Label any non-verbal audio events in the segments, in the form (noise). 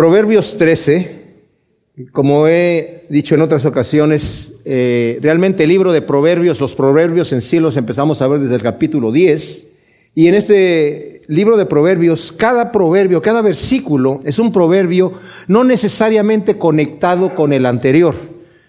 Proverbios 13, como he dicho en otras ocasiones, eh, realmente el libro de Proverbios, los Proverbios en sí los empezamos a ver desde el capítulo 10. Y en este libro de Proverbios, cada proverbio, cada versículo es un proverbio no necesariamente conectado con el anterior.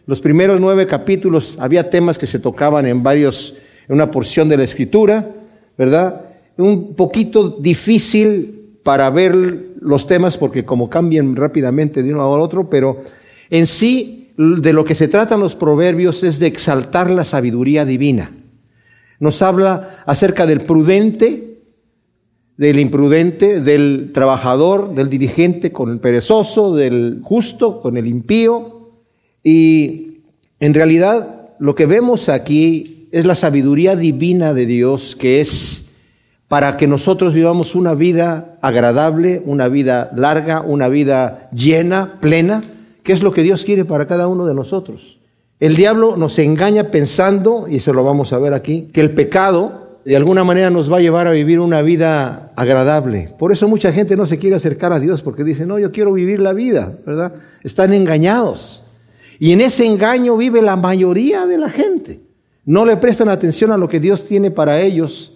Los primeros nueve capítulos había temas que se tocaban en varios, en una porción de la escritura, ¿verdad? Un poquito difícil para ver los temas porque como cambian rápidamente de uno a otro, pero en sí de lo que se tratan los proverbios es de exaltar la sabiduría divina. Nos habla acerca del prudente, del imprudente, del trabajador, del dirigente con el perezoso, del justo con el impío. Y en realidad lo que vemos aquí es la sabiduría divina de Dios que es para que nosotros vivamos una vida agradable, una vida larga, una vida llena, plena, que es lo que Dios quiere para cada uno de nosotros. El diablo nos engaña pensando, y eso lo vamos a ver aquí, que el pecado de alguna manera nos va a llevar a vivir una vida agradable. Por eso mucha gente no se quiere acercar a Dios porque dice, no, yo quiero vivir la vida, ¿verdad? Están engañados. Y en ese engaño vive la mayoría de la gente. No le prestan atención a lo que Dios tiene para ellos.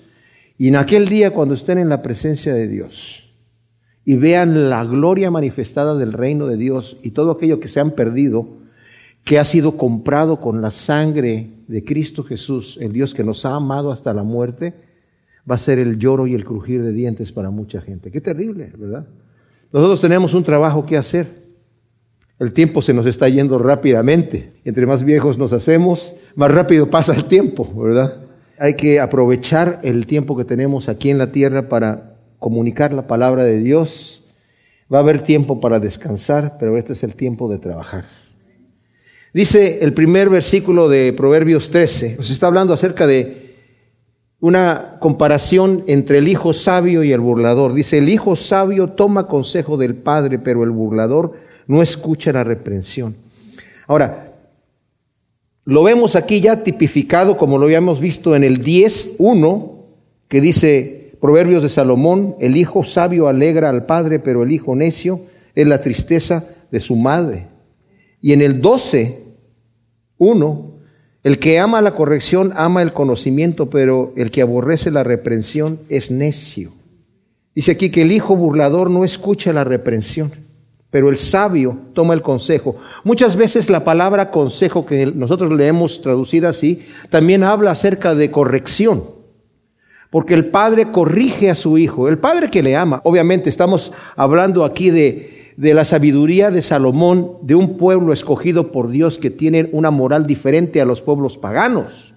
Y en aquel día cuando estén en la presencia de Dios y vean la gloria manifestada del reino de Dios y todo aquello que se han perdido, que ha sido comprado con la sangre de Cristo Jesús, el Dios que nos ha amado hasta la muerte, va a ser el lloro y el crujir de dientes para mucha gente. Qué terrible, ¿verdad? Nosotros tenemos un trabajo que hacer. El tiempo se nos está yendo rápidamente. Entre más viejos nos hacemos, más rápido pasa el tiempo, ¿verdad? Hay que aprovechar el tiempo que tenemos aquí en la tierra para comunicar la palabra de Dios. Va a haber tiempo para descansar, pero este es el tiempo de trabajar. Dice el primer versículo de Proverbios 13, nos está hablando acerca de una comparación entre el hijo sabio y el burlador. Dice, el hijo sabio toma consejo del padre, pero el burlador no escucha la reprensión. Ahora, lo vemos aquí ya tipificado como lo habíamos visto en el 10.1, que dice Proverbios de Salomón, el hijo sabio alegra al padre, pero el hijo necio es la tristeza de su madre. Y en el 12, uno, el que ama la corrección ama el conocimiento, pero el que aborrece la reprensión es necio. Dice aquí que el hijo burlador no escucha la reprensión, pero el sabio toma el consejo. Muchas veces la palabra consejo que nosotros leemos traducida así, también habla acerca de corrección. Porque el padre corrige a su hijo, el padre que le ama. Obviamente estamos hablando aquí de de la sabiduría de Salomón, de un pueblo escogido por Dios que tiene una moral diferente a los pueblos paganos.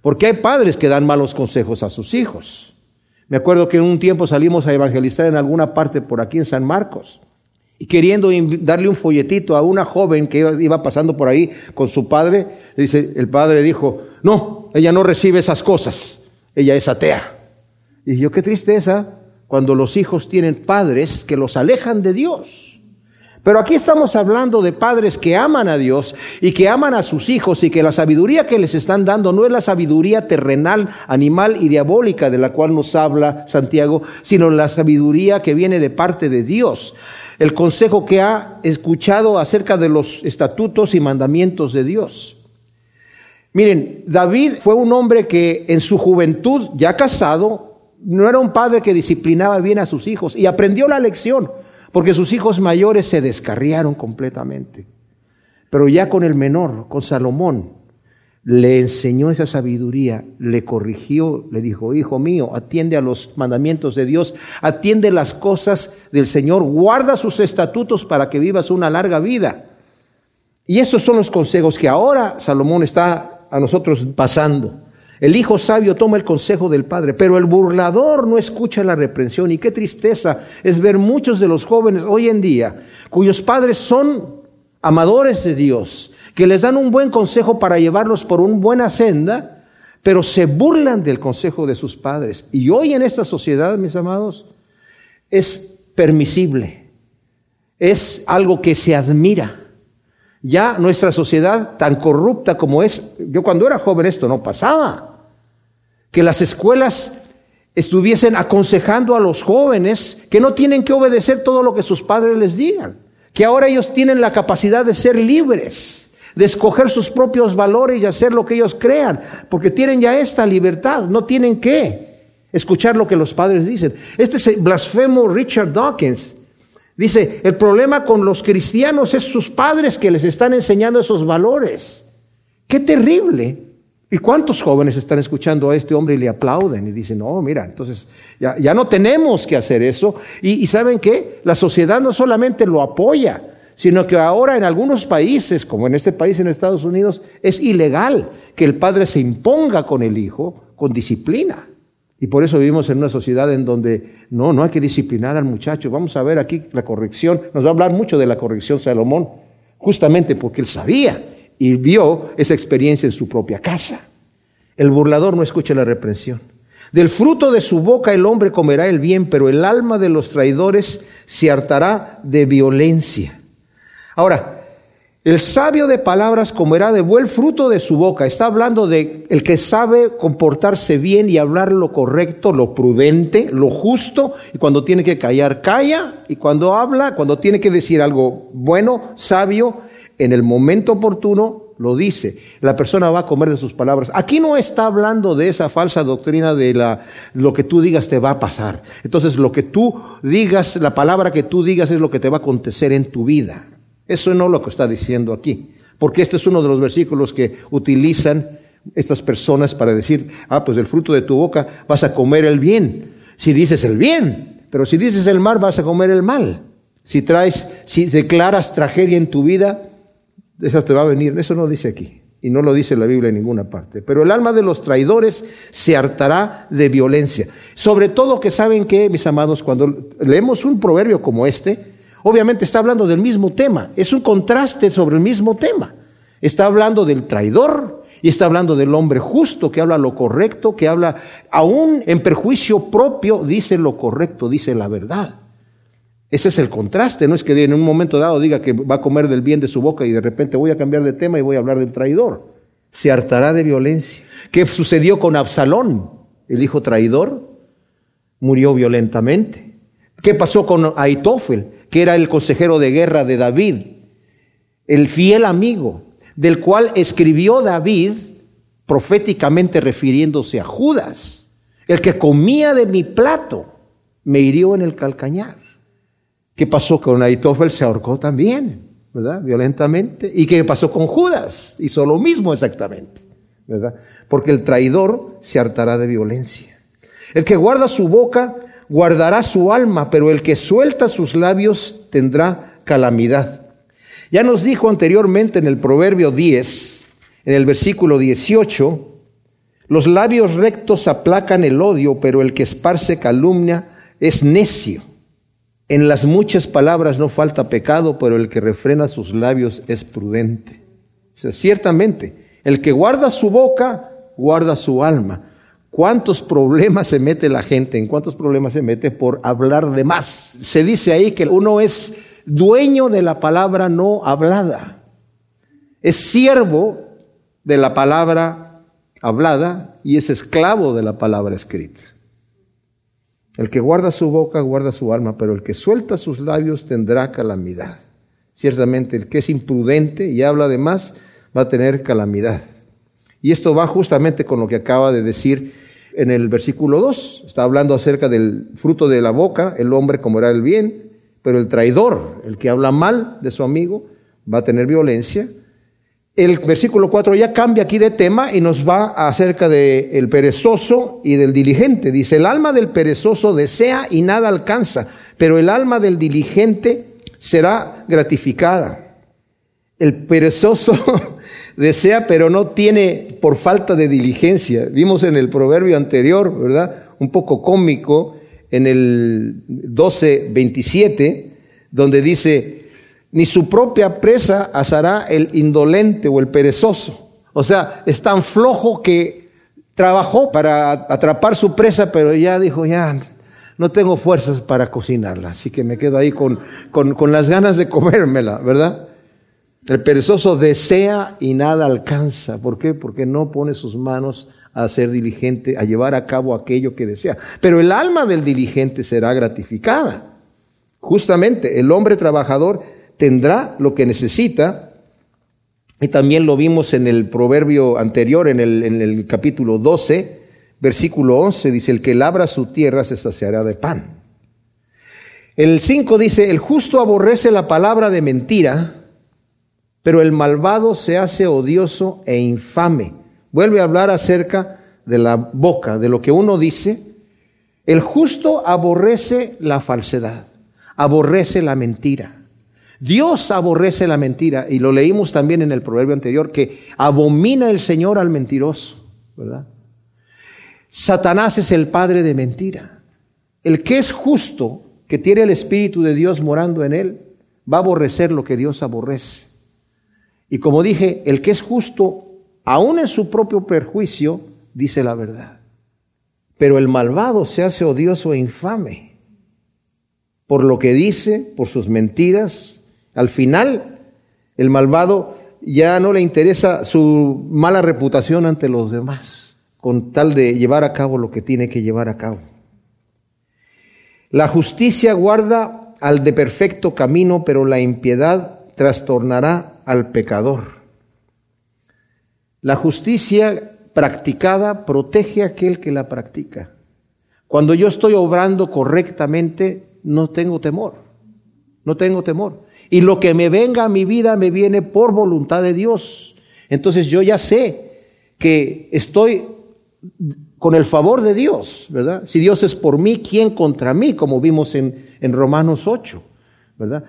Porque hay padres que dan malos consejos a sus hijos. Me acuerdo que en un tiempo salimos a evangelizar en alguna parte por aquí en San Marcos queriendo darle un folletito a una joven que iba pasando por ahí con su padre, dice, el padre dijo, no, ella no recibe esas cosas, ella es atea. Y yo, qué tristeza cuando los hijos tienen padres que los alejan de Dios. Pero aquí estamos hablando de padres que aman a Dios y que aman a sus hijos y que la sabiduría que les están dando no es la sabiduría terrenal, animal y diabólica de la cual nos habla Santiago, sino la sabiduría que viene de parte de Dios. El consejo que ha escuchado acerca de los estatutos y mandamientos de Dios. Miren, David fue un hombre que en su juventud, ya casado, no era un padre que disciplinaba bien a sus hijos y aprendió la lección porque sus hijos mayores se descarriaron completamente. Pero ya con el menor, con Salomón, le enseñó esa sabiduría, le corrigió, le dijo, hijo mío, atiende a los mandamientos de Dios, atiende las cosas del Señor, guarda sus estatutos para que vivas una larga vida. Y esos son los consejos que ahora Salomón está a nosotros pasando. El hijo sabio toma el consejo del padre, pero el burlador no escucha la reprensión. Y qué tristeza es ver muchos de los jóvenes hoy en día cuyos padres son amadores de Dios, que les dan un buen consejo para llevarlos por una buena senda, pero se burlan del consejo de sus padres. Y hoy en esta sociedad, mis amados, es permisible, es algo que se admira. Ya nuestra sociedad tan corrupta como es, yo cuando era joven esto no pasaba que las escuelas estuviesen aconsejando a los jóvenes que no tienen que obedecer todo lo que sus padres les digan, que ahora ellos tienen la capacidad de ser libres, de escoger sus propios valores y hacer lo que ellos crean, porque tienen ya esta libertad, no tienen que escuchar lo que los padres dicen. Este es blasfemo Richard Dawkins. Dice, el problema con los cristianos es sus padres que les están enseñando esos valores. Qué terrible. ¿Y cuántos jóvenes están escuchando a este hombre y le aplauden y dicen, no, mira, entonces ya, ya no tenemos que hacer eso? Y, y ¿saben qué? La sociedad no solamente lo apoya, sino que ahora en algunos países, como en este país en Estados Unidos, es ilegal que el padre se imponga con el hijo con disciplina. Y por eso vivimos en una sociedad en donde no, no hay que disciplinar al muchacho. Vamos a ver aquí la corrección. Nos va a hablar mucho de la corrección Salomón, justamente porque él sabía y vio esa experiencia en su propia casa. El burlador no escucha la reprensión. Del fruto de su boca el hombre comerá el bien, pero el alma de los traidores se hartará de violencia. Ahora, el sabio de palabras comerá de buen fruto de su boca. Está hablando de el que sabe comportarse bien y hablar lo correcto, lo prudente, lo justo. Y cuando tiene que callar, calla. Y cuando habla, cuando tiene que decir algo bueno, sabio, en el momento oportuno, lo dice. La persona va a comer de sus palabras. Aquí no está hablando de esa falsa doctrina de la, lo que tú digas te va a pasar. Entonces, lo que tú digas, la palabra que tú digas es lo que te va a acontecer en tu vida. Eso no es lo que está diciendo aquí, porque este es uno de los versículos que utilizan estas personas para decir, ah, pues del fruto de tu boca vas a comer el bien. Si dices el bien, pero si dices el mal, vas a comer el mal. Si traes, si declaras tragedia en tu vida, esa te va a venir. Eso no dice aquí. Y no lo dice la Biblia en ninguna parte. Pero el alma de los traidores se hartará de violencia. Sobre todo que saben que, mis amados, cuando leemos un proverbio como este, Obviamente está hablando del mismo tema, es un contraste sobre el mismo tema. Está hablando del traidor y está hablando del hombre justo que habla lo correcto, que habla aún en perjuicio propio, dice lo correcto, dice la verdad. Ese es el contraste, no es que en un momento dado diga que va a comer del bien de su boca y de repente voy a cambiar de tema y voy a hablar del traidor. Se hartará de violencia. ¿Qué sucedió con Absalón? El hijo traidor murió violentamente. ¿Qué pasó con Aitófel? Que era el consejero de guerra de David, el fiel amigo, del cual escribió David proféticamente refiriéndose a Judas, el que comía de mi plato, me hirió en el calcañar. ¿Qué pasó con Aitofel? Se ahorcó también, ¿verdad? Violentamente. ¿Y qué pasó con Judas? Hizo lo mismo exactamente, ¿verdad? Porque el traidor se hartará de violencia. El que guarda su boca guardará su alma, pero el que suelta sus labios tendrá calamidad. Ya nos dijo anteriormente en el Proverbio 10, en el versículo 18, los labios rectos aplacan el odio, pero el que esparce calumnia es necio. En las muchas palabras no falta pecado, pero el que refrena sus labios es prudente. O ciertamente, el que guarda su boca, guarda su alma, ¿Cuántos problemas se mete la gente? ¿En cuántos problemas se mete por hablar de más? Se dice ahí que uno es dueño de la palabra no hablada. Es siervo de la palabra hablada y es esclavo de la palabra escrita. El que guarda su boca guarda su alma, pero el que suelta sus labios tendrá calamidad. Ciertamente el que es imprudente y habla de más va a tener calamidad. Y esto va justamente con lo que acaba de decir en el versículo 2. Está hablando acerca del fruto de la boca, el hombre comerá el bien, pero el traidor, el que habla mal de su amigo, va a tener violencia. El versículo 4 ya cambia aquí de tema y nos va acerca del el perezoso y del diligente. Dice, el alma del perezoso desea y nada alcanza, pero el alma del diligente será gratificada. El perezoso (laughs) desea pero no tiene por falta de diligencia. Vimos en el proverbio anterior, ¿verdad? Un poco cómico, en el 12, 27, donde dice, ni su propia presa asará el indolente o el perezoso. O sea, es tan flojo que trabajó para atrapar su presa, pero ya dijo, ya no tengo fuerzas para cocinarla, así que me quedo ahí con, con, con las ganas de comérmela, ¿verdad? El perezoso desea y nada alcanza. ¿Por qué? Porque no pone sus manos a ser diligente, a llevar a cabo aquello que desea. Pero el alma del diligente será gratificada. Justamente, el hombre trabajador tendrá lo que necesita. Y también lo vimos en el proverbio anterior, en el, capítulo 12, versículo 11, dice, el que labra su tierra se saciará de pan. El 5 dice, el justo aborrece la palabra de mentira, pero el malvado se hace odioso e infame. Vuelve a hablar acerca de la boca, de lo que uno dice. El justo aborrece la falsedad, aborrece la mentira. Dios aborrece la mentira, y lo leímos también en el proverbio anterior, que abomina el Señor al mentiroso, ¿verdad? Satanás es el padre de mentira. El que es justo que tiene el Espíritu de Dios morando en él, va a aborrecer lo que Dios aborrece. Y como dije, el que es justo, aún en su propio perjuicio, dice la verdad. Pero el malvado se hace odioso e infame por lo que dice, por sus mentiras. Al final, el malvado ya no le interesa su mala reputación ante los demás, con tal de llevar a cabo lo que tiene que llevar a cabo. La justicia guarda al de perfecto camino, pero la impiedad trastornará al pecador. La justicia practicada protege a aquel que la practica. Cuando yo estoy obrando correctamente, no tengo temor. No tengo temor. Y lo que me venga a mi vida me viene por voluntad de Dios. Entonces yo ya sé que estoy con el favor de Dios, ¿verdad? Si Dios es por mí, ¿quién contra mí? Como vimos en, en Romanos 8,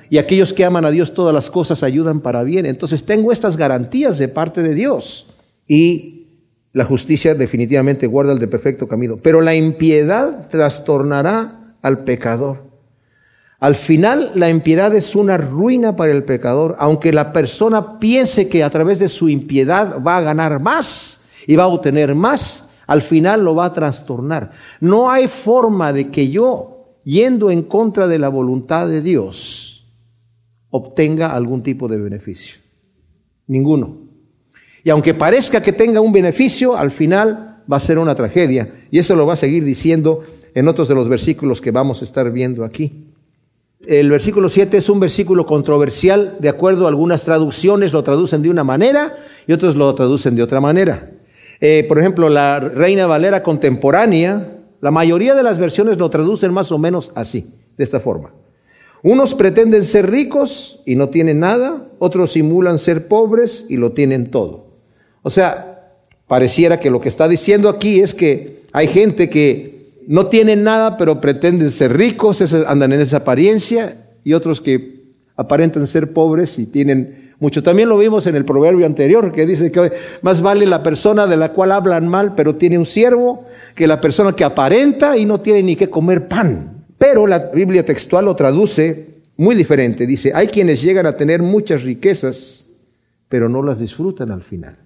Y aquellos que aman a Dios, todas las cosas ayudan para bien. Entonces tengo estas garantías de parte de Dios. Y la justicia definitivamente guarda el de perfecto camino. Pero la impiedad trastornará al pecador. Al final, la impiedad es una ruina para el pecador, aunque la persona piense que a través de su impiedad va a ganar más y va a obtener más al final lo va a trastornar. No hay forma de que yo, yendo en contra de la voluntad de Dios, obtenga algún tipo de beneficio. Ninguno. Y aunque parezca que tenga un beneficio, al final va a ser una tragedia. Y eso lo va a seguir diciendo en otros de los versículos que vamos a estar viendo aquí. El versículo 7 es un versículo controversial, de acuerdo a algunas traducciones lo traducen de una manera y otros lo traducen de otra manera. Eh, por ejemplo, la Reina Valera contemporánea, la mayoría de las versiones lo traducen más o menos así, de esta forma. Unos pretenden ser ricos y no tienen nada, otros simulan ser pobres y lo tienen todo. O sea, pareciera que lo que está diciendo aquí es que hay gente que no tienen nada, pero pretenden ser ricos, andan en esa apariencia, y otros que aparentan ser pobres y tienen mucho. También lo vimos en el proverbio anterior, que dice que más vale la persona de la cual hablan mal, pero tiene un siervo, que la persona que aparenta y no tiene ni que comer pan. Pero la Biblia textual lo traduce muy diferente. Dice, hay quienes llegan a tener muchas riquezas, pero no las disfrutan al final.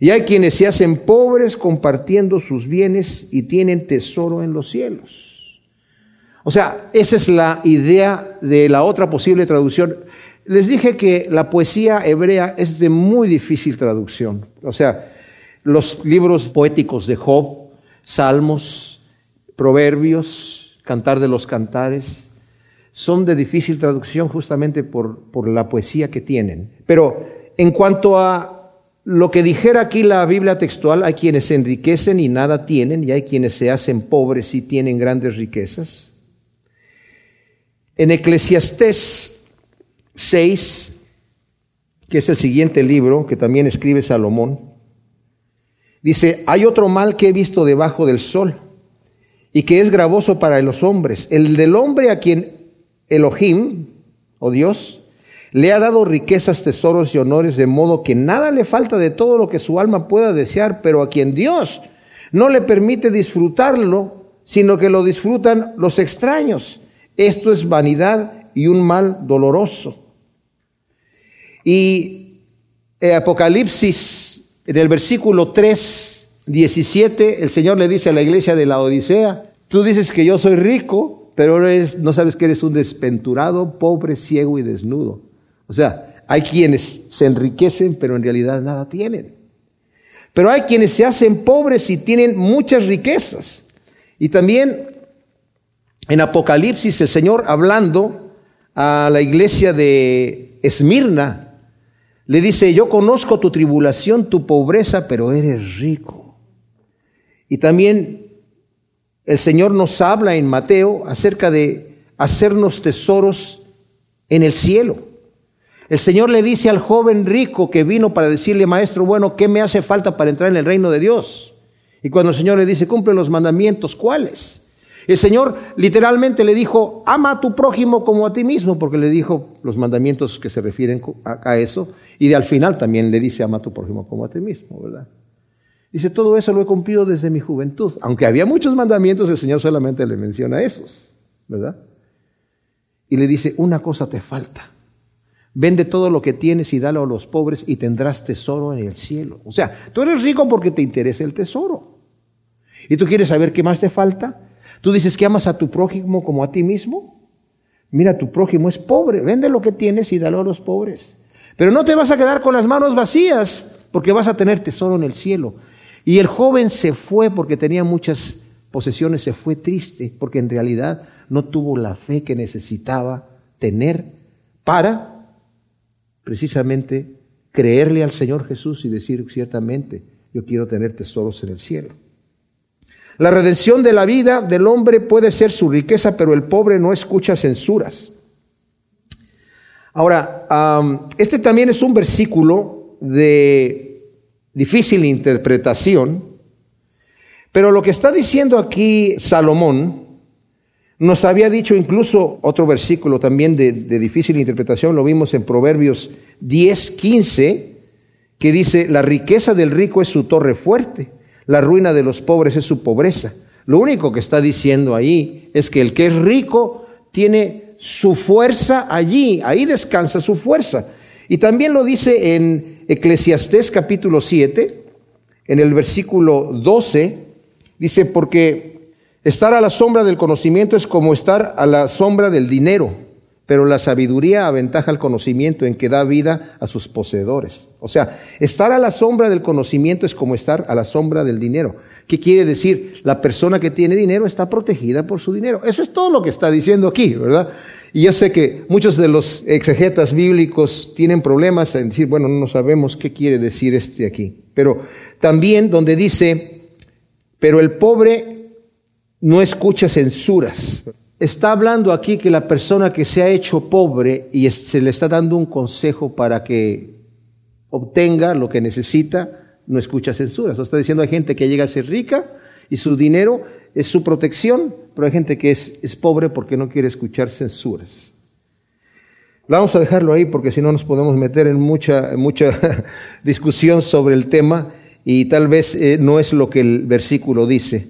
Y hay quienes se hacen pobres compartiendo sus bienes y tienen tesoro en los cielos. O sea, esa es la idea de la otra posible traducción. Les dije que la poesía hebrea es de muy difícil traducción. O sea, los libros poéticos de Job, Salmos, Proverbios, Cantar de los Cantares, son de difícil traducción justamente por, por la poesía que tienen. Pero en cuanto a lo que dijera aquí la Biblia textual, hay quienes se enriquecen y nada tienen, y hay quienes se hacen pobres y tienen grandes riquezas. En Eclesiastés 6, que es el siguiente libro que también escribe Salomón, dice, hay otro mal que he visto debajo del sol y que es gravoso para los hombres, el del hombre a quien Elohim, o Dios, le ha dado riquezas, tesoros y honores, de modo que nada le falta de todo lo que su alma pueda desear, pero a quien Dios no le permite disfrutarlo, sino que lo disfrutan los extraños. Esto es vanidad y un mal doloroso. Y eh, Apocalipsis, en el versículo 3, 17, el Señor le dice a la iglesia de la Odisea, tú dices que yo soy rico, pero no sabes que eres un despenturado, pobre, ciego y desnudo. O sea, hay quienes se enriquecen, pero en realidad nada tienen. Pero hay quienes se hacen pobres y tienen muchas riquezas. Y también en Apocalipsis el Señor hablando a la iglesia de Esmirna, le dice, yo conozco tu tribulación, tu pobreza, pero eres rico. Y también el Señor nos habla en Mateo acerca de hacernos tesoros en el cielo. El Señor le dice al joven rico que vino para decirle, maestro, bueno, ¿qué me hace falta para entrar en el reino de Dios? Y cuando el Señor le dice, cumple los mandamientos, ¿cuáles? El Señor literalmente le dijo, ama a tu prójimo como a ti mismo, porque le dijo los mandamientos que se refieren a, eso, y de al final también le dice, ama a tu prójimo como a ti mismo, ¿verdad? Dice, todo eso lo he cumplido desde mi juventud. Aunque había muchos mandamientos, el Señor solamente le menciona esos, ¿verdad? Y le dice, una cosa te falta. Vende todo lo que tienes y dalo a los pobres y tendrás tesoro en el cielo. O sea, tú eres rico porque te interesa el tesoro. ¿Y tú quieres saber qué más te falta? Tú dices que amas a tu prójimo como a ti mismo. Mira, tu prójimo es pobre, vende lo que tienes y dalo a los pobres. Pero no te vas a quedar con las manos vacías, porque vas a tener tesoro en el cielo. Y el joven se fue porque tenía muchas posesiones, se fue triste, porque en realidad no tuvo la fe que necesitaba tener para precisamente creerle al Señor Jesús y decir ciertamente, yo quiero tener tesoros en el cielo. La redención de la vida del hombre puede ser su riqueza, pero el pobre no escucha censuras. Ahora, este también es un versículo de difícil interpretación, pero lo que está diciendo aquí Salomón, nos había dicho incluso otro versículo también de, de, difícil interpretación, lo vimos en Proverbios 10, 15, que dice, la riqueza del rico es su torre fuerte la ruina de los pobres es su pobreza. Lo único que está diciendo ahí es que el que es rico tiene su fuerza allí, ahí descansa su fuerza. Y también lo dice en Eclesiastés capítulo 7, en el versículo 12, dice, porque estar a la sombra del conocimiento es como estar a la sombra del dinero pero la sabiduría aventaja el conocimiento en que da vida a sus poseedores. O sea, estar a la sombra del conocimiento es como estar a la sombra del dinero. ¿Qué quiere decir? La persona que tiene dinero está protegida por su dinero. Eso es todo lo que está diciendo aquí, ¿verdad? Y yo sé que muchos de los exegetas bíblicos tienen problemas en decir, bueno, no sabemos qué quiere decir este aquí. Pero también donde dice, pero el pobre no escucha censuras está hablando aquí que la persona que se ha hecho pobre y se le está dando un consejo para que obtenga lo que necesita, no escucha censuras. O está diciendo hay gente que llega a ser rica y su dinero es su protección, pero hay gente que es, es pobre porque no quiere escuchar censuras. Vamos a dejarlo ahí porque si no nos podemos meter en mucha, mucha (laughs) discusión sobre el tema y tal vez eh, no es lo que el versículo dice.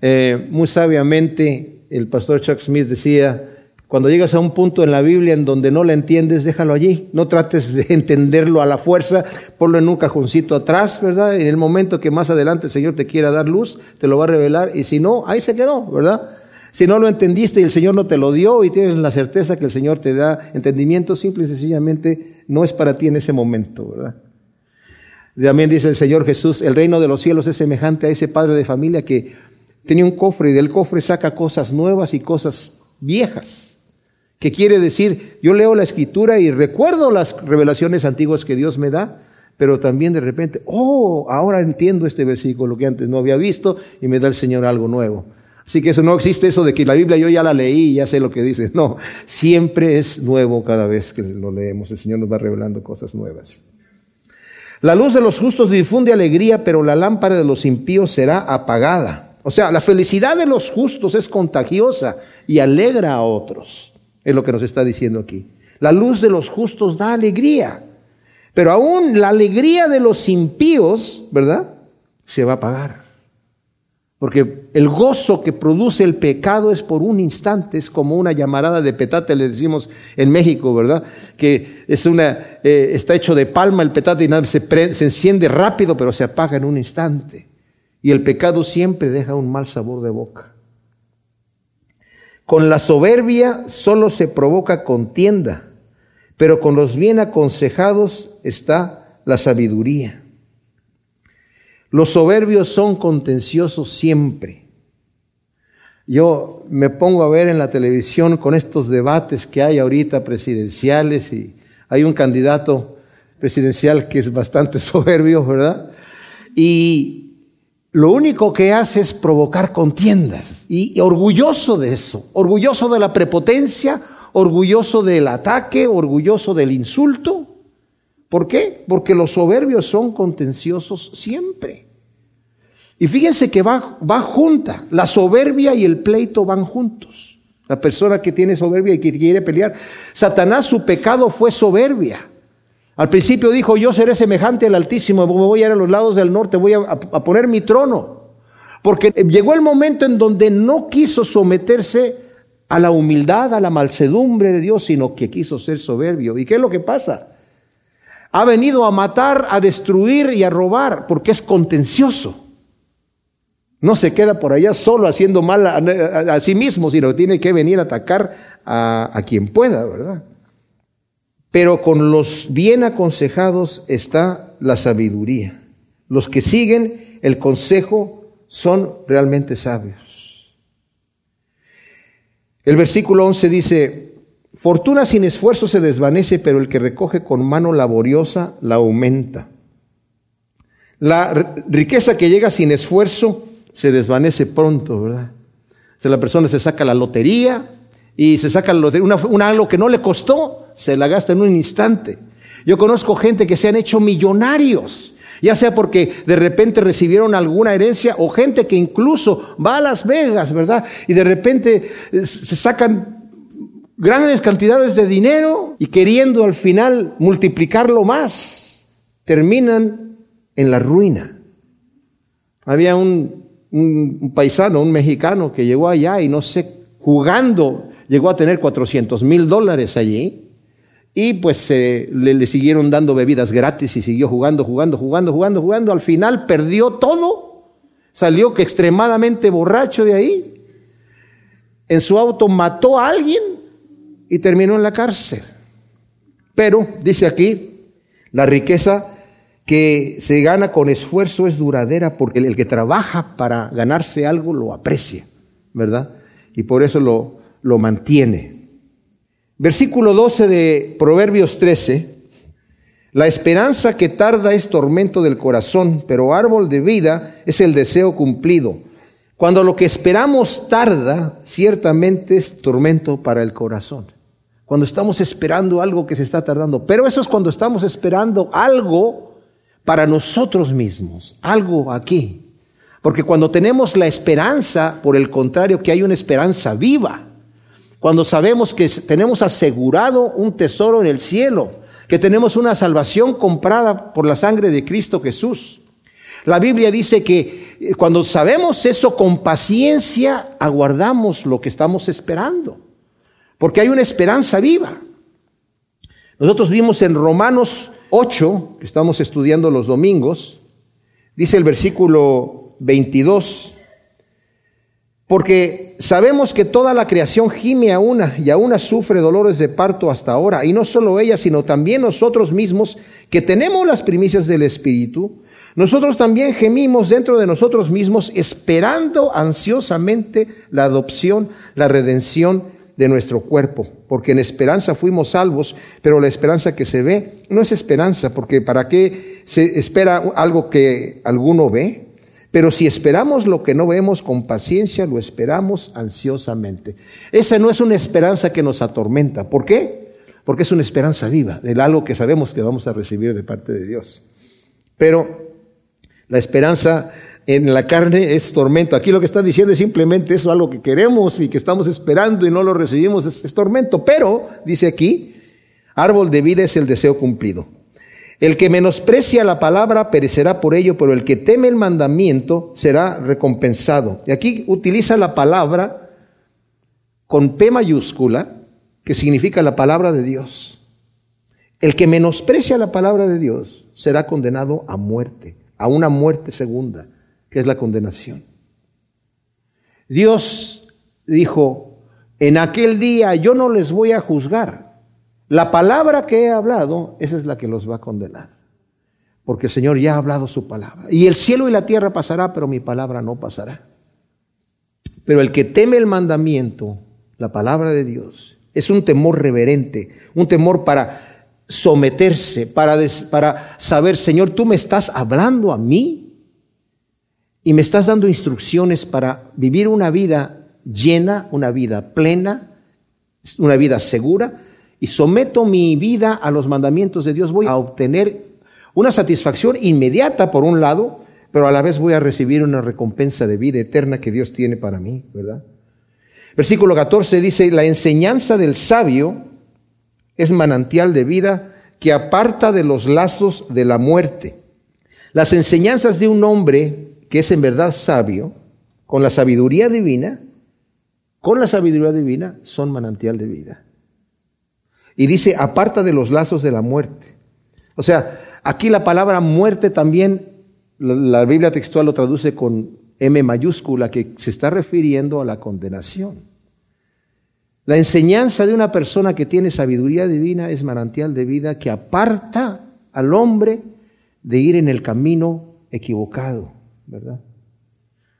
Eh, muy sabiamente el pastor Chuck Smith decía, cuando llegas a un punto en la Biblia en donde no la entiendes, déjalo allí. No trates de (laughs) entenderlo a la fuerza, ponlo en un cajoncito atrás, ¿verdad? En el momento que más adelante el Señor te quiera dar luz, te lo va a revelar. Y si no, ahí se quedó, ¿verdad? Si no lo entendiste y el Señor no te lo dio y tienes la certeza que el Señor te da entendimiento, simple y sencillamente no es para ti en ese momento, ¿verdad? También dice el Señor Jesús, el reino de los cielos es semejante a ese padre de familia que Tenía un cofre y del cofre saca cosas nuevas y cosas viejas. ¿Qué quiere decir? Yo leo la escritura y recuerdo las revelaciones antiguas que Dios me da, pero también de repente, oh, ahora entiendo este versículo que antes no había visto y me da el Señor algo nuevo. Así que eso no existe eso de que la Biblia yo ya la leí y ya sé lo que dice. No, siempre es nuevo cada vez que lo leemos. El Señor nos va revelando cosas nuevas. La luz de los justos difunde alegría, pero la lámpara de los impíos será apagada. O sea, la felicidad de los justos es contagiosa y alegra a otros. Es lo que nos está diciendo aquí. La luz de los justos da alegría. Pero aún la alegría de los impíos, ¿verdad? Se va a apagar. Porque el gozo que produce el pecado es por un instante, es como una llamarada de petate, le decimos en México, ¿verdad? Que es una, eh, está hecho de palma el petate y nada, se, se enciende rápido, pero se apaga en un instante. Y el pecado siempre deja un mal sabor de boca. Con la soberbia solo se provoca contienda, pero con los bien aconsejados está la sabiduría. Los soberbios son contenciosos siempre. Yo me pongo a ver en la televisión con estos debates que hay ahorita presidenciales y hay un candidato presidencial que es bastante (laughs) soberbio, ¿verdad? Y lo único que hace es provocar contiendas y, orgulloso de eso, orgulloso de la prepotencia, orgulloso del ataque, orgulloso del insulto. ¿Por qué? Porque los soberbios son contenciosos siempre. Y fíjense que va, va junta, la soberbia y el pleito van juntos. La persona que tiene soberbia y que quiere pelear. Satanás, su pecado fue soberbia. Al principio dijo, yo seré semejante al Altísimo, me voy a ir a los lados del norte, voy a, poner mi trono. Porque llegó el momento en donde no quiso someterse a la humildad, a la malsedumbre de Dios, sino que quiso ser soberbio. ¿Y qué es lo que pasa? Ha venido a matar, a destruir y a robar, porque es contencioso. No se queda por allá solo haciendo mal a, sí mismo, sino que tiene que venir a atacar a, a quien pueda, ¿verdad? Pero con los bien aconsejados está la sabiduría. Los que siguen el consejo son realmente sabios. El versículo 11 dice, fortuna sin esfuerzo se desvanece, pero el que recoge con mano laboriosa la aumenta. La riqueza que llega sin esfuerzo se desvanece pronto, ¿verdad? Si la persona se saca la lotería y se saca la lotería, una, algo que no le costó, se la gasta en un instante. Yo conozco gente que se han hecho millonarios, ya sea porque de repente recibieron alguna herencia o gente que incluso va a Las Vegas, ¿verdad? Y de repente eh, se sacan grandes cantidades de dinero y queriendo al final multiplicarlo más, terminan en la ruina. Había un, paisano, un mexicano que llegó allá y no sé, jugando, llegó a tener 400 mil dólares allí y pues le, le, siguieron dando bebidas gratis y siguió jugando, jugando, jugando, jugando, jugando. Al final perdió todo. Salió que extremadamente borracho de ahí. En su auto mató a alguien y terminó en la cárcel. Pero, dice aquí, la riqueza que se gana con esfuerzo es duradera porque el que trabaja para ganarse algo lo aprecia, ¿verdad? Y por eso lo, lo mantiene. Versículo 12 de Proverbios 13. La esperanza que tarda es tormento del corazón, pero árbol de vida es el deseo cumplido. Cuando lo que esperamos tarda, ciertamente es tormento para el corazón. Cuando estamos esperando algo que se está tardando. Pero eso es cuando estamos esperando algo para nosotros mismos, algo aquí. Porque cuando tenemos la esperanza, por el contrario, que hay una esperanza viva, cuando sabemos que tenemos asegurado un tesoro en el cielo, que tenemos una salvación comprada por la sangre de Cristo Jesús. La Biblia dice que eh, cuando sabemos eso con paciencia, aguardamos lo que estamos esperando, porque hay una esperanza viva. Nosotros vimos en Romanos 8, que estamos estudiando los domingos, dice el versículo 22, porque sabemos que toda la creación gime a una y a una sufre dolores de parto hasta ahora. Y no solo ella, sino también nosotros mismos que tenemos las primicias del Espíritu. Nosotros también gemimos dentro de nosotros mismos esperando ansiosamente la adopción, la redención de nuestro cuerpo. Porque en esperanza fuimos salvos, pero la esperanza que se ve no es esperanza, porque ¿para qué se espera algo que alguno ve? Pero si esperamos lo que no vemos con paciencia, lo esperamos ansiosamente. Esa no es una esperanza que nos atormenta. ¿Por qué? Porque es una esperanza viva, de algo que sabemos que vamos a recibir de parte de Dios. Pero la esperanza en la carne es tormento. Aquí lo que está diciendo es simplemente eso, algo que queremos y que estamos esperando y no lo recibimos, es tormento. Pero, dice aquí, árbol de vida es el deseo cumplido. El que menosprecia la palabra perecerá por ello, pero el que teme el mandamiento será recompensado. Y aquí utiliza la palabra con P mayúscula, que significa la palabra de Dios. El que menosprecia la palabra de Dios será condenado a muerte, a una muerte segunda, que es la condenación. Dios dijo, en aquel día yo no les voy a juzgar la palabra que he hablado, esa es la que los va a condenar. porque el Señor ya ha hablado su palabra. Y el cielo y la tierra pasará, pero mi palabra no pasará. Pero el que teme el mandamiento, la palabra de Dios, es un temor reverente, un temor para someterse, para, para saber, Señor, tú me estás hablando a mí y me estás dando instrucciones para vivir una vida llena, una vida plena, una vida segura, y someto mi vida a los mandamientos de Dios, voy a obtener una satisfacción inmediata por un lado, pero a la vez voy a recibir una recompensa de vida eterna que Dios tiene para mí, ¿verdad? Versículo 14 dice, la enseñanza del sabio es manantial de vida que aparta de los lazos de la muerte. Las enseñanzas de un hombre que es en verdad sabio, con la sabiduría divina, con la sabiduría divina, son manantial de vida. Y dice, aparta de los lazos de la muerte. O sea, aquí la palabra muerte también, la, Biblia textual lo traduce con M mayúscula, que se está refiriendo a la condenación. La enseñanza de una persona que tiene sabiduría divina es manantial de vida que aparta al hombre de ir en el camino equivocado, ¿verdad?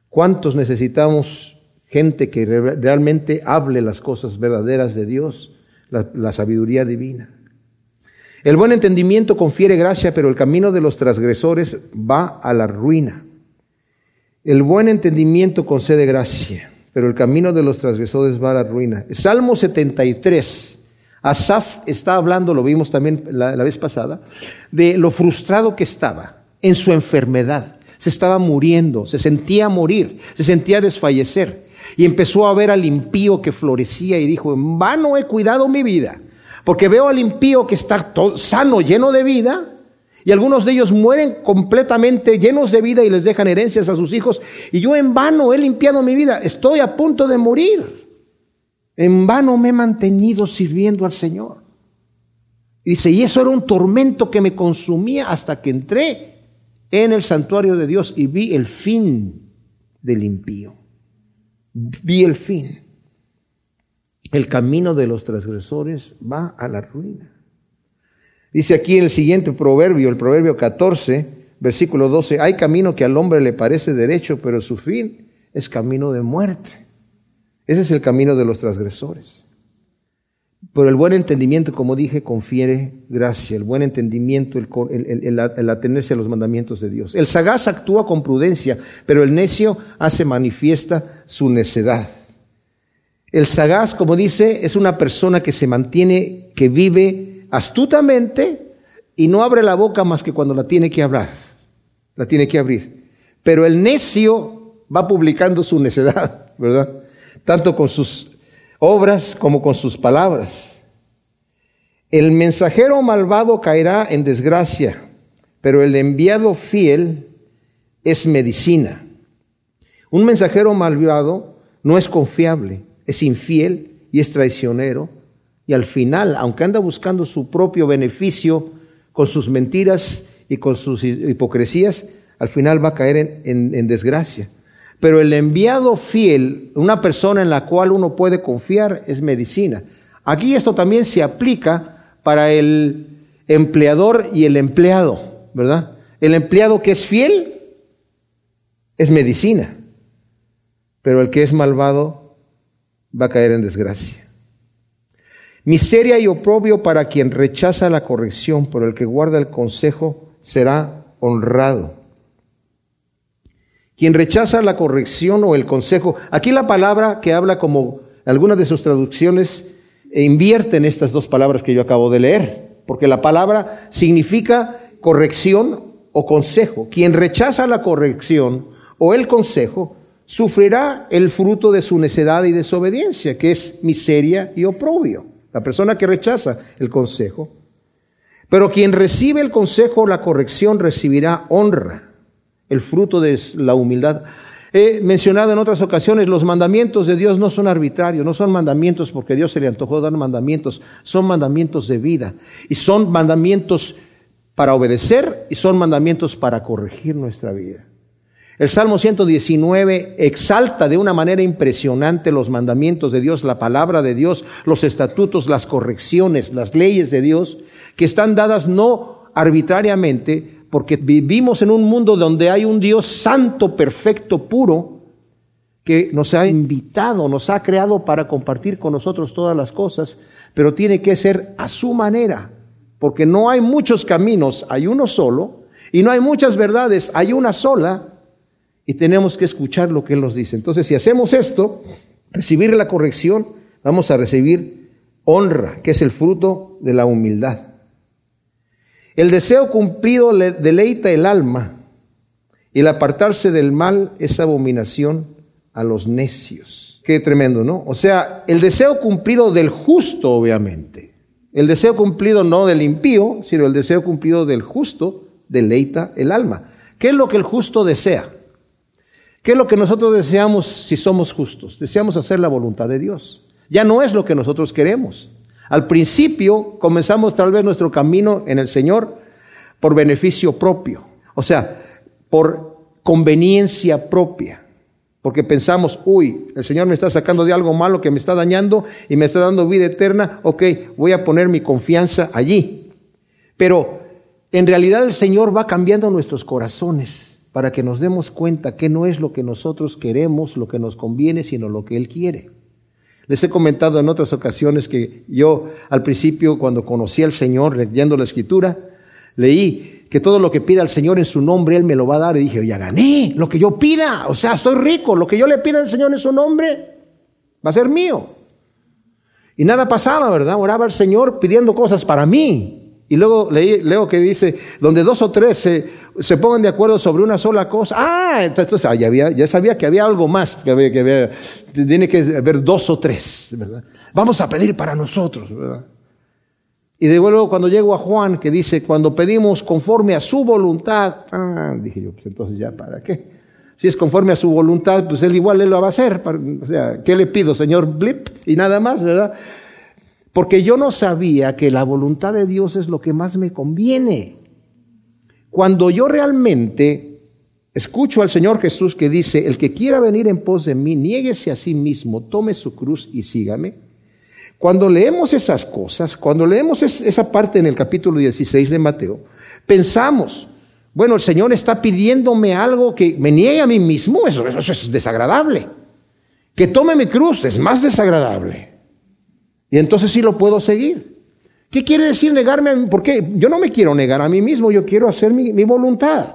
¿Cuántos necesitamos gente que realmente hable las cosas verdaderas de Dios, la, sabiduría divina? El buen entendimiento confiere gracia, pero el camino de los transgresores va a la ruina. El buen entendimiento concede gracia, pero el camino de los transgresores va a la ruina. Salmo 73. Asaf está hablando, lo vimos también la vez pasada, de lo frustrado que estaba en su enfermedad. Se estaba muriendo, se sentía morir, se sentía desfallecer. Y empezó a ver al impío que florecía y dijo, en vano he cuidado mi vida porque veo al impío que está todo, sano, lleno de vida, y algunos de ellos mueren completamente llenos de vida y les dejan herencias a sus hijos, y yo en vano he limpiado mi vida, estoy a punto de morir. En vano me he mantenido sirviendo al Señor. Y dice, y eso era un tormento que me consumía hasta que entré en el santuario de Dios y vi el fin del impío. Vi el fin el camino de los transgresores va a la ruina. Dice aquí el siguiente proverbio, el proverbio 14, versículo 12, hay camino que al hombre le parece derecho, pero su fin es camino de muerte. Ese es el camino de los transgresores. Pero el buen entendimiento, como dije, confiere gracia. El buen entendimiento, el, el, atenerse a los mandamientos de Dios. El sagaz actúa con prudencia, pero el necio hace manifiesta su necedad. El sagaz, como dice, es una persona que se mantiene, que vive astutamente y no abre la boca más que cuando la tiene que hablar, la tiene que abrir. Pero el necio va publicando su necedad, (laughs) ¿verdad? Tanto con sus obras como con sus palabras. El mensajero malvado caerá en desgracia, pero el enviado fiel es medicina. Un mensajero malvado no es confiable es infiel y es traicionero. Y al final, aunque anda buscando su propio beneficio con sus mentiras y con sus hipocresías, al final va a caer en, desgracia. Pero el enviado fiel, una persona en la cual uno puede confiar, es medicina. Aquí esto también se aplica para el empleador y el empleado, ¿verdad? El empleado que es fiel es medicina, pero el que es malvado va a caer en desgracia. Miseria y oprobio para quien rechaza la corrección, pero el que guarda el consejo será honrado. Quien rechaza la corrección o el consejo, aquí la palabra que habla como algunas de sus traducciones invierten estas dos palabras que yo acabo de leer, porque la palabra significa corrección o consejo. Quien rechaza la corrección o el consejo sufrirá el fruto de su necedad y desobediencia, que es miseria y oprobio. La persona que rechaza el consejo. Pero quien recibe el consejo o la corrección recibirá honra, el fruto de la humildad. He mencionado en otras ocasiones, los mandamientos de Dios no son arbitrarios, no son mandamientos porque Dios se le antojó dar mandamientos, son mandamientos de vida. Y son mandamientos para obedecer y son mandamientos para corregir nuestra vida. El Salmo 119 exalta de una manera impresionante los mandamientos de Dios, la palabra de Dios, los estatutos, las correcciones, las leyes de Dios, que están dadas no arbitrariamente porque vivimos en un mundo donde hay un Dios santo, perfecto, puro, que nos ha invitado, nos ha creado para compartir con nosotros todas las cosas, pero tiene que ser a su manera, porque no hay muchos caminos, hay uno solo, y no hay muchas verdades, hay una sola, y tenemos que escuchar lo que Él nos dice. Entonces, si hacemos esto, recibir la corrección, vamos a recibir honra, que es el fruto de la humildad. El deseo cumplido le deleita el alma, y el apartarse del mal es abominación a los necios. Qué tremendo, ¿no? O sea, el deseo cumplido del justo, obviamente. El deseo cumplido no del impío, sino el deseo cumplido del justo deleita el alma. ¿Qué es lo que el justo desea? ¿Qué es lo que nosotros deseamos si somos justos? Deseamos hacer la voluntad de Dios. Ya no es lo que nosotros queremos. Al principio comenzamos tal vez nuestro camino en el Señor por beneficio propio, o sea, por conveniencia propia, porque pensamos, uy, el Señor me está sacando de algo malo que me está dañando y me está dando vida eterna, ok, voy a poner mi confianza allí. Pero en realidad el Señor va cambiando nuestros corazones para que nos demos cuenta que no es lo que nosotros queremos, lo que nos conviene, sino lo que Él quiere. Les he comentado en otras ocasiones que yo al principio, cuando conocí al Señor, leyendo la Escritura, leí que todo lo que pida al Señor en su nombre, Él me lo va a dar. Y dije, ya gané lo que yo pida. O sea, estoy rico. Lo que yo le pida al Señor en su nombre va a ser mío. Y nada pasaba, ¿verdad? Oraba al Señor pidiendo cosas para mí. Y luego leí, leo que dice, donde dos o tres se, se, pongan de acuerdo sobre una sola cosa. Ah, entonces ah, ya, había, ya, sabía que había algo más, que, había, que había, tiene que haber dos o tres, ¿verdad? Vamos a pedir para nosotros, ¿verdad? Y de luego cuando llego a Juan, que dice, cuando pedimos conforme a su voluntad, ah, dije yo, pues entonces ya, ¿para qué? Si es conforme a su voluntad, pues él igual él lo va a hacer. O sea, ¿qué le pido, señor Blip? Y nada más, ¿verdad? Porque yo no sabía que la voluntad de Dios es lo que más me conviene. Cuando yo realmente escucho al Señor Jesús que dice, el que quiera venir en pos de mí, niéguese a sí mismo, tome su cruz y sígame. Cuando leemos esas cosas, cuando leemos esa parte en el capítulo 16 de Mateo, pensamos, bueno, el Señor está pidiéndome algo que me niegue a mí mismo, eso, eso es desagradable. Que tome mi cruz es más desagradable. Y entonces sí lo puedo seguir. ¿Qué quiere decir negarme a mí? Porque yo no me quiero negar a mí mismo, yo quiero hacer mi, voluntad.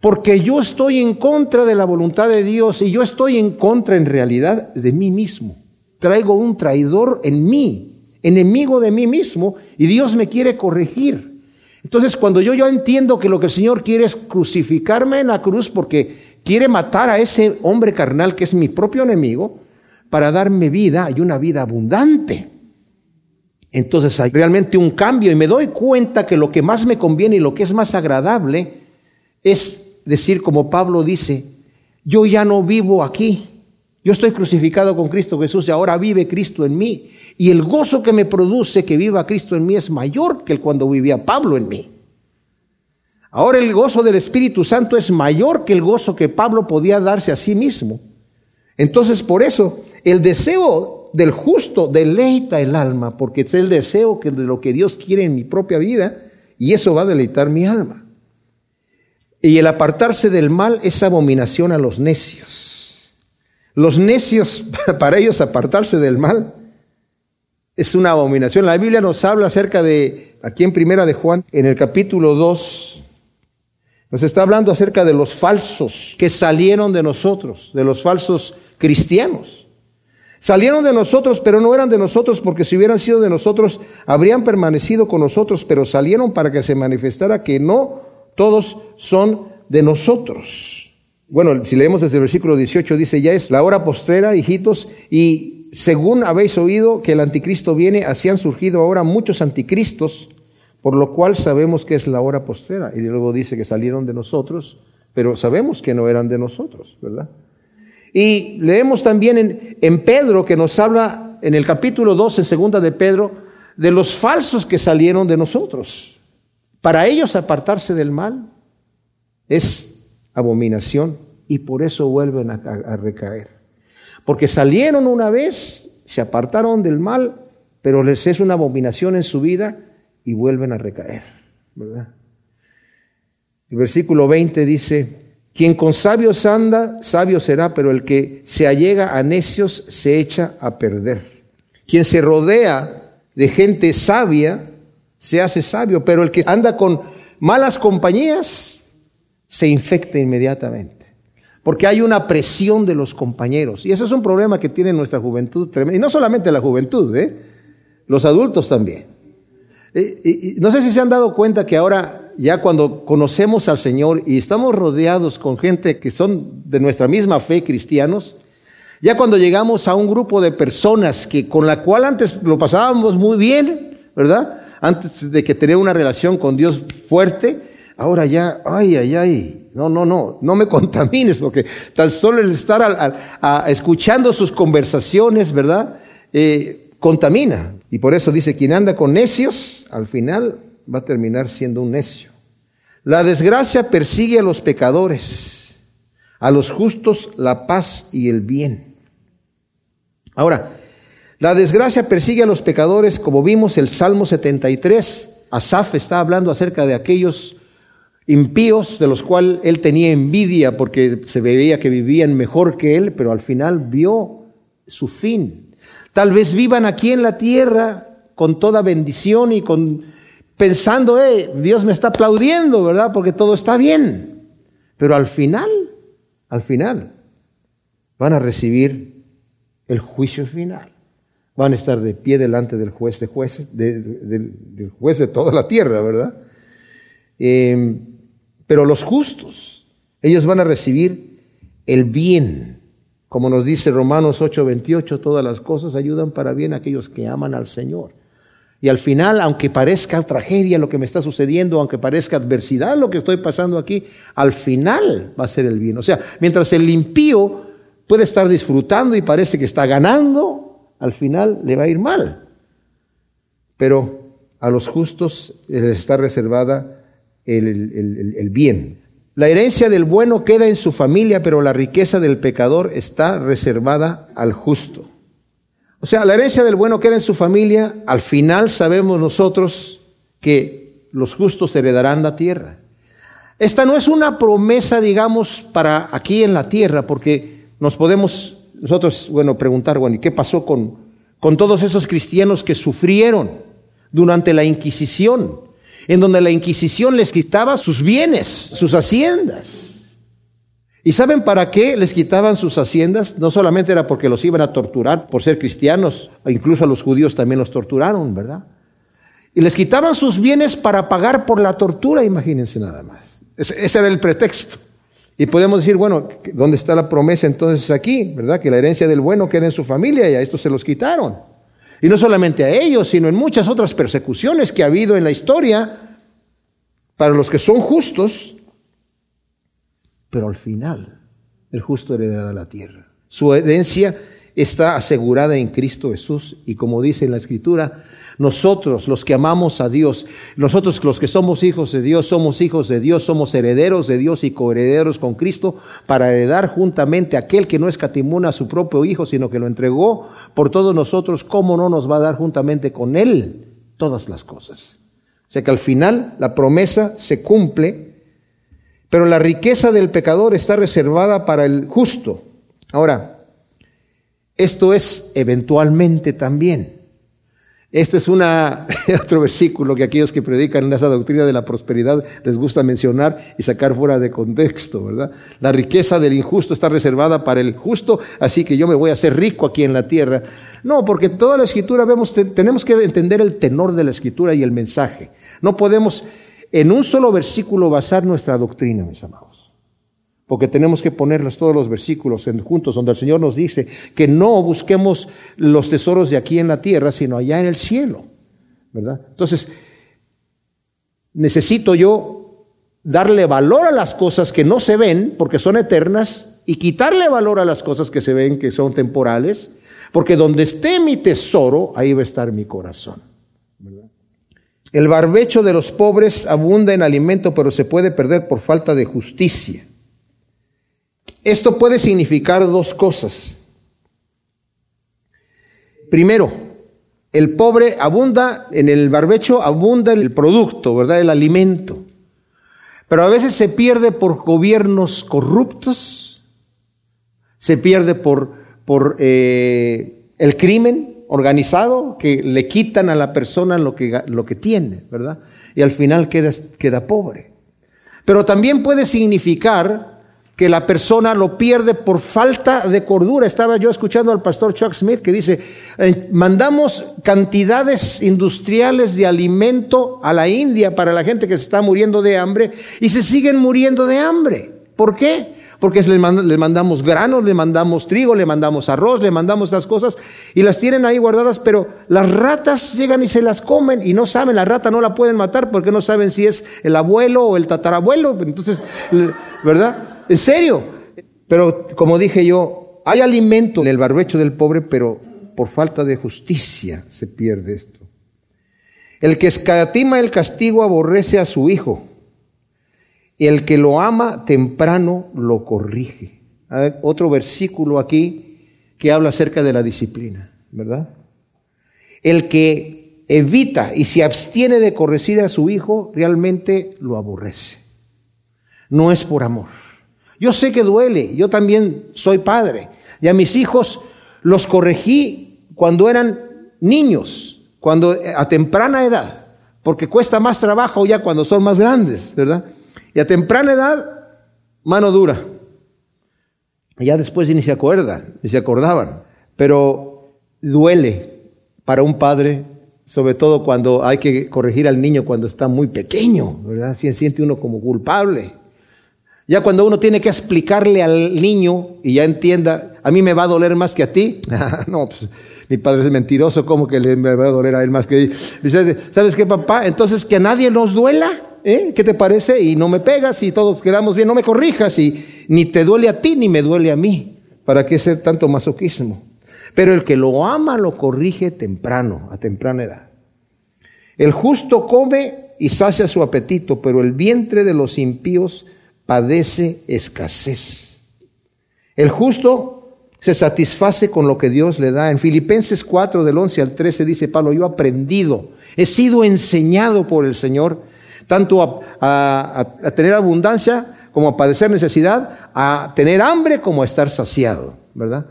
Porque yo estoy en contra de la voluntad de Dios y yo estoy en contra en realidad de mí mismo. Traigo un traidor en mí, enemigo de mí mismo, y Dios me quiere corregir. Entonces, cuando yo, yo entiendo que lo que el Señor quiere es crucificarme en la cruz porque quiere matar a ese hombre carnal que es mi propio enemigo, para darme vida y una vida abundante. Entonces hay realmente un cambio y me doy cuenta que lo que más me conviene y lo que es más agradable es decir, como Pablo dice, yo ya no vivo aquí, yo estoy crucificado con Cristo Jesús y ahora vive Cristo en mí. Y el gozo que me produce que viva Cristo en mí es mayor que el cuando vivía Pablo en mí. Ahora el gozo del Espíritu Santo es mayor que el gozo que Pablo podía darse a sí mismo. Entonces por eso el deseo del justo deleita el alma, porque es el deseo de lo que Dios quiere en mi propia vida, y eso va a deleitar mi alma. Y el apartarse del mal es abominación a los necios. Los necios, (laughs) para ellos apartarse del mal, es una abominación. La Biblia nos habla acerca de, aquí en Primera de Juan, en el capítulo 2, nos está hablando acerca de los falsos que salieron de nosotros, de los falsos cristianos. Salieron de nosotros, pero no eran de nosotros, porque si hubieran sido de nosotros, habrían permanecido con nosotros, pero salieron para que se manifestara que no todos son de nosotros. Bueno, si leemos desde el versículo 18, dice, ya es la hora postrera, hijitos, y según habéis oído que el anticristo viene, así han surgido ahora muchos anticristos, por lo cual sabemos que es la hora postrera. Y luego dice que salieron de nosotros, pero sabemos que no eran de nosotros, ¿verdad? Y leemos también en, Pedro que nos habla en el capítulo 12, segunda de Pedro, de los falsos que salieron de nosotros. Para ellos apartarse del mal es abominación y por eso vuelven a, recaer. Porque salieron una vez, se apartaron del mal, pero les es una abominación en su vida y vuelven a recaer, ¿verdad? El versículo 20 dice, quien con sabios anda, sabio será, pero el que se allega a necios se echa a perder. Quien se rodea de gente sabia, se hace sabio, pero el que anda con malas compañías, se infecta inmediatamente. Porque hay una presión de los compañeros. Y ese es un problema que tiene nuestra juventud. Y no solamente la juventud, ¿eh? los adultos también. Y, no sé si se han dado cuenta que ahora, ya cuando conocemos al Señor y estamos rodeados con gente que son de nuestra misma fe cristianos, ya cuando llegamos a un grupo de personas que con la cual antes lo pasábamos muy bien, ¿verdad? Antes de que tener una relación con Dios fuerte, ahora ya, ay, ay, ay, no, no, no, no me (laughs) contamines, porque tan solo el estar escuchando sus conversaciones, ¿verdad? Eh, contamina. Y por eso dice, quien anda con necios, al final va a terminar siendo un necio. La desgracia persigue a los pecadores, a los justos la paz y el bien. Ahora, la desgracia persigue a los pecadores, como vimos el Salmo 73. Asaf está hablando acerca de aquellos impíos de los cuales él tenía envidia porque se veía que vivían mejor que él, pero al final vio su fin. Tal vez vivan aquí en la tierra con toda bendición y con pensando, eh, Dios me está aplaudiendo, ¿verdad? Porque todo está bien. Pero al final, al final, van a recibir el juicio final. Van a estar de pie delante del juez de jueces, del juez de toda la tierra, ¿verdad? Eh, pero los justos, ellos van a recibir el bien. Como nos dice Romanos 8:28, todas las cosas ayudan para bien a aquellos que aman al Señor. Y al final, aunque parezca tragedia lo que me está sucediendo, aunque parezca adversidad lo que estoy pasando aquí, al final va a ser el bien. O sea, mientras el impío puede estar disfrutando y parece que está ganando, al final le va a ir mal. Pero a los justos les está reservada el, bien. La herencia del bueno queda en su familia, pero la riqueza del pecador está reservada al justo. O sea, la herencia del bueno queda en su familia, al final sabemos nosotros que los justos heredarán la tierra. Esta no es una promesa, digamos, para aquí en la tierra, porque nos podemos nosotros, bueno, preguntar, bueno, ¿y qué pasó con, con todos esos cristianos que sufrieron durante la Inquisición? En donde la Inquisición les quitaba sus bienes, sus haciendas. ¿Y saben para qué les quitaban sus haciendas? No solamente era porque los iban a torturar por ser cristianos, incluso a los judíos también los torturaron, ¿verdad? Y les quitaban sus bienes para pagar por la tortura, imagínense nada más. Ese, era el pretexto. Y podemos decir, bueno, ¿dónde está la promesa entonces aquí? ¿Verdad? Que la herencia del bueno queda en su familia y a estos se los quitaron. Y no solamente a ellos, sino en muchas otras persecuciones que ha habido en la historia para los que son justos, pero al final el justo heredará la tierra. Su herencia está asegurada en Cristo Jesús y como dice en la Escritura, nosotros, los que amamos a Dios, nosotros los que somos hijos de Dios, somos hijos de Dios, somos herederos de Dios y coherederos con Cristo para heredar juntamente aquel que no escatimuna a su propio Hijo, sino que lo entregó por todos nosotros, ¿cómo no nos va a dar juntamente con Él todas las cosas? O sea que al final la promesa se cumple, pero la riqueza del pecador está reservada para el justo. Ahora, esto es eventualmente también. Este es una, (laughs) otro versículo que aquellos que predican esa doctrina de la prosperidad les gusta mencionar y sacar fuera de contexto, ¿verdad? La riqueza del injusto está reservada para el justo, así que yo me voy a hacer rico aquí en la tierra. No, porque toda la escritura vemos, tenemos que entender el tenor de la escritura y el mensaje. No podemos en un solo versículo basar nuestra doctrina, mis amados porque tenemos que ponerlos todos los versículos juntos, donde el Señor nos dice que no busquemos los tesoros de aquí en la tierra, sino allá en el cielo, ¿verdad? Entonces, necesito yo darle valor a las cosas que no se ven, porque son eternas, y quitarle valor a las cosas que se ven, que son temporales, porque donde esté mi tesoro, ahí va a estar mi corazón. El barbecho de los pobres abunda en alimento, pero se puede perder por falta de justicia. Esto puede significar dos cosas. Primero, el pobre abunda, en el barbecho abunda el producto, ¿verdad? El alimento. Pero a veces se pierde por gobiernos corruptos, se pierde por, eh, el crimen organizado que le quitan a la persona lo que, tiene, ¿verdad? Y al final queda pobre. Pero también puede significar que la persona lo pierde por falta de cordura. Estaba yo escuchando al pastor Chuck Smith que dice, eh, mandamos cantidades industriales de alimento a la India para la gente que se está muriendo de hambre y se siguen muriendo de hambre. ¿Por qué? Porque le, mandamos granos, le mandamos trigo, le mandamos arroz, le mandamos las cosas y las tienen ahí guardadas, pero las ratas llegan y se las comen y no saben, la rata no la pueden matar porque no saben si es el abuelo o el tatarabuelo. Entonces, ¿verdad? En serio. Pero como dije yo, hay alimento en el barbecho del pobre, pero por falta de justicia se pierde esto. El que escatima el castigo aborrece a su hijo, y el que lo ama temprano lo corrige. Hay otro versículo aquí que habla acerca de la disciplina, ¿verdad? El que evita y se abstiene de corregir a su hijo realmente lo aborrece. No es por amor. Yo sé que duele, yo también soy padre. Y a mis hijos los corregí cuando eran niños, cuando a temprana edad, porque cuesta más trabajo ya cuando son más grandes, ¿verdad? Y a temprana edad, mano dura. ya después ni se acuerdan, ni se acordaban. Pero duele para un padre, sobre todo cuando hay que corregir al niño cuando está muy pequeño, ¿verdad? Se siente uno como culpable. Ya cuando uno tiene que explicarle al niño y ya entienda, a mí me va a doler más que a ti. (laughs) no, pues mi padre es mentiroso, ¿cómo que le va a doler a él más que a ti? ¿sabes qué, papá? Entonces que a nadie nos duela. ¿eh? ¿Qué te parece? Y no me pegas y todos quedamos bien, no me corrijas y ni te duele a ti ni me duele a mí. ¿Para qué ser tanto masoquismo? Pero el que lo ama lo corrige temprano, a temprana edad. El justo come y sacia su apetito, pero el vientre de los impíos padece escasez. El justo se satisface con lo que Dios le da. En Filipenses 4 del 11 al 13 dice Pablo, yo he aprendido, he sido enseñado por el Señor, tanto a, tener abundancia como a padecer necesidad, a tener hambre como a estar saciado, ¿verdad?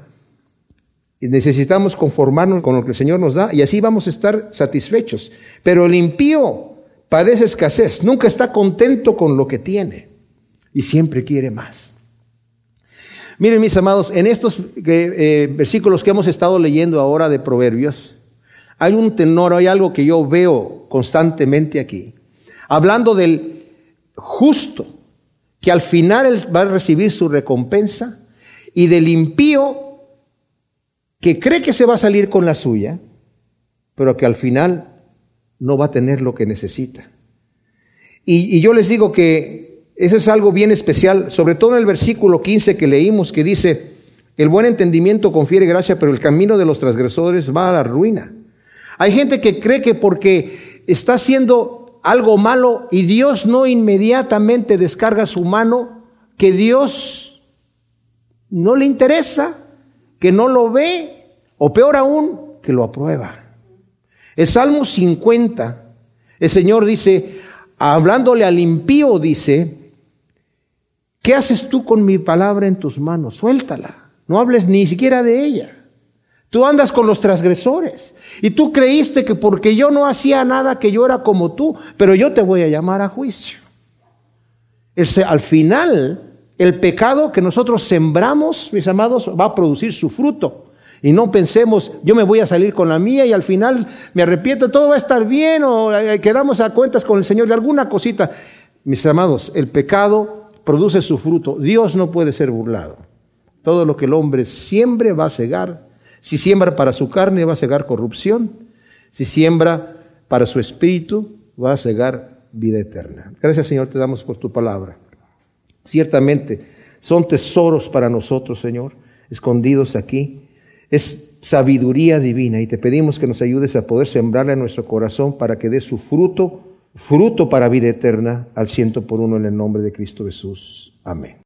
Y necesitamos conformarnos con lo que el Señor nos da y así vamos a estar satisfechos. Pero el impío padece escasez, nunca está contento con lo que tiene y siempre quiere más. Miren mis amados, en estos eh, versículos que hemos estado leyendo ahora de Proverbios, hay un tenor, hay algo que yo veo constantemente aquí, hablando del justo, que al final va a recibir su recompensa, y del impío, que cree que se va a salir con la suya, pero que al final no va a tener lo que necesita. y yo les digo que eso es algo bien especial, sobre todo en el versículo 15 que leímos, que dice, el buen entendimiento confiere gracia, pero el camino de los transgresores va a la ruina. Hay gente que cree que porque está haciendo algo malo y Dios no inmediatamente descarga su mano, que Dios no le interesa, que no lo ve, o peor aún, que lo aprueba. El Salmo 50, el Señor dice, hablándole al impío, dice, ¿Qué haces tú con mi palabra en tus manos? Suéltala. No hables ni siquiera de ella. Tú andas con los transgresores. Y tú creíste que porque yo no hacía nada, que yo era como tú, pero yo te voy a llamar a juicio. al final, el pecado que nosotros sembramos, mis amados, va a producir su fruto. Y no pensemos, yo me voy a salir con la mía y al final me arrepiento, todo va a estar bien o eh, quedamos a cuentas con el Señor de alguna cosita. Mis amados, el pecado produce su fruto. Dios no puede ser burlado. Todo lo que el hombre siembre va a cegar. Si siembra para su carne va a cegar corrupción. Si siembra para su espíritu va a cegar vida eterna. Gracias Señor, te damos por tu palabra. Ciertamente son tesoros para nosotros, Señor, escondidos aquí. Es sabiduría divina y te pedimos que nos ayudes a poder sembrarla en nuestro corazón para que dé su fruto fruto para vida eterna al ciento por uno en el nombre de Cristo Jesús. Amén.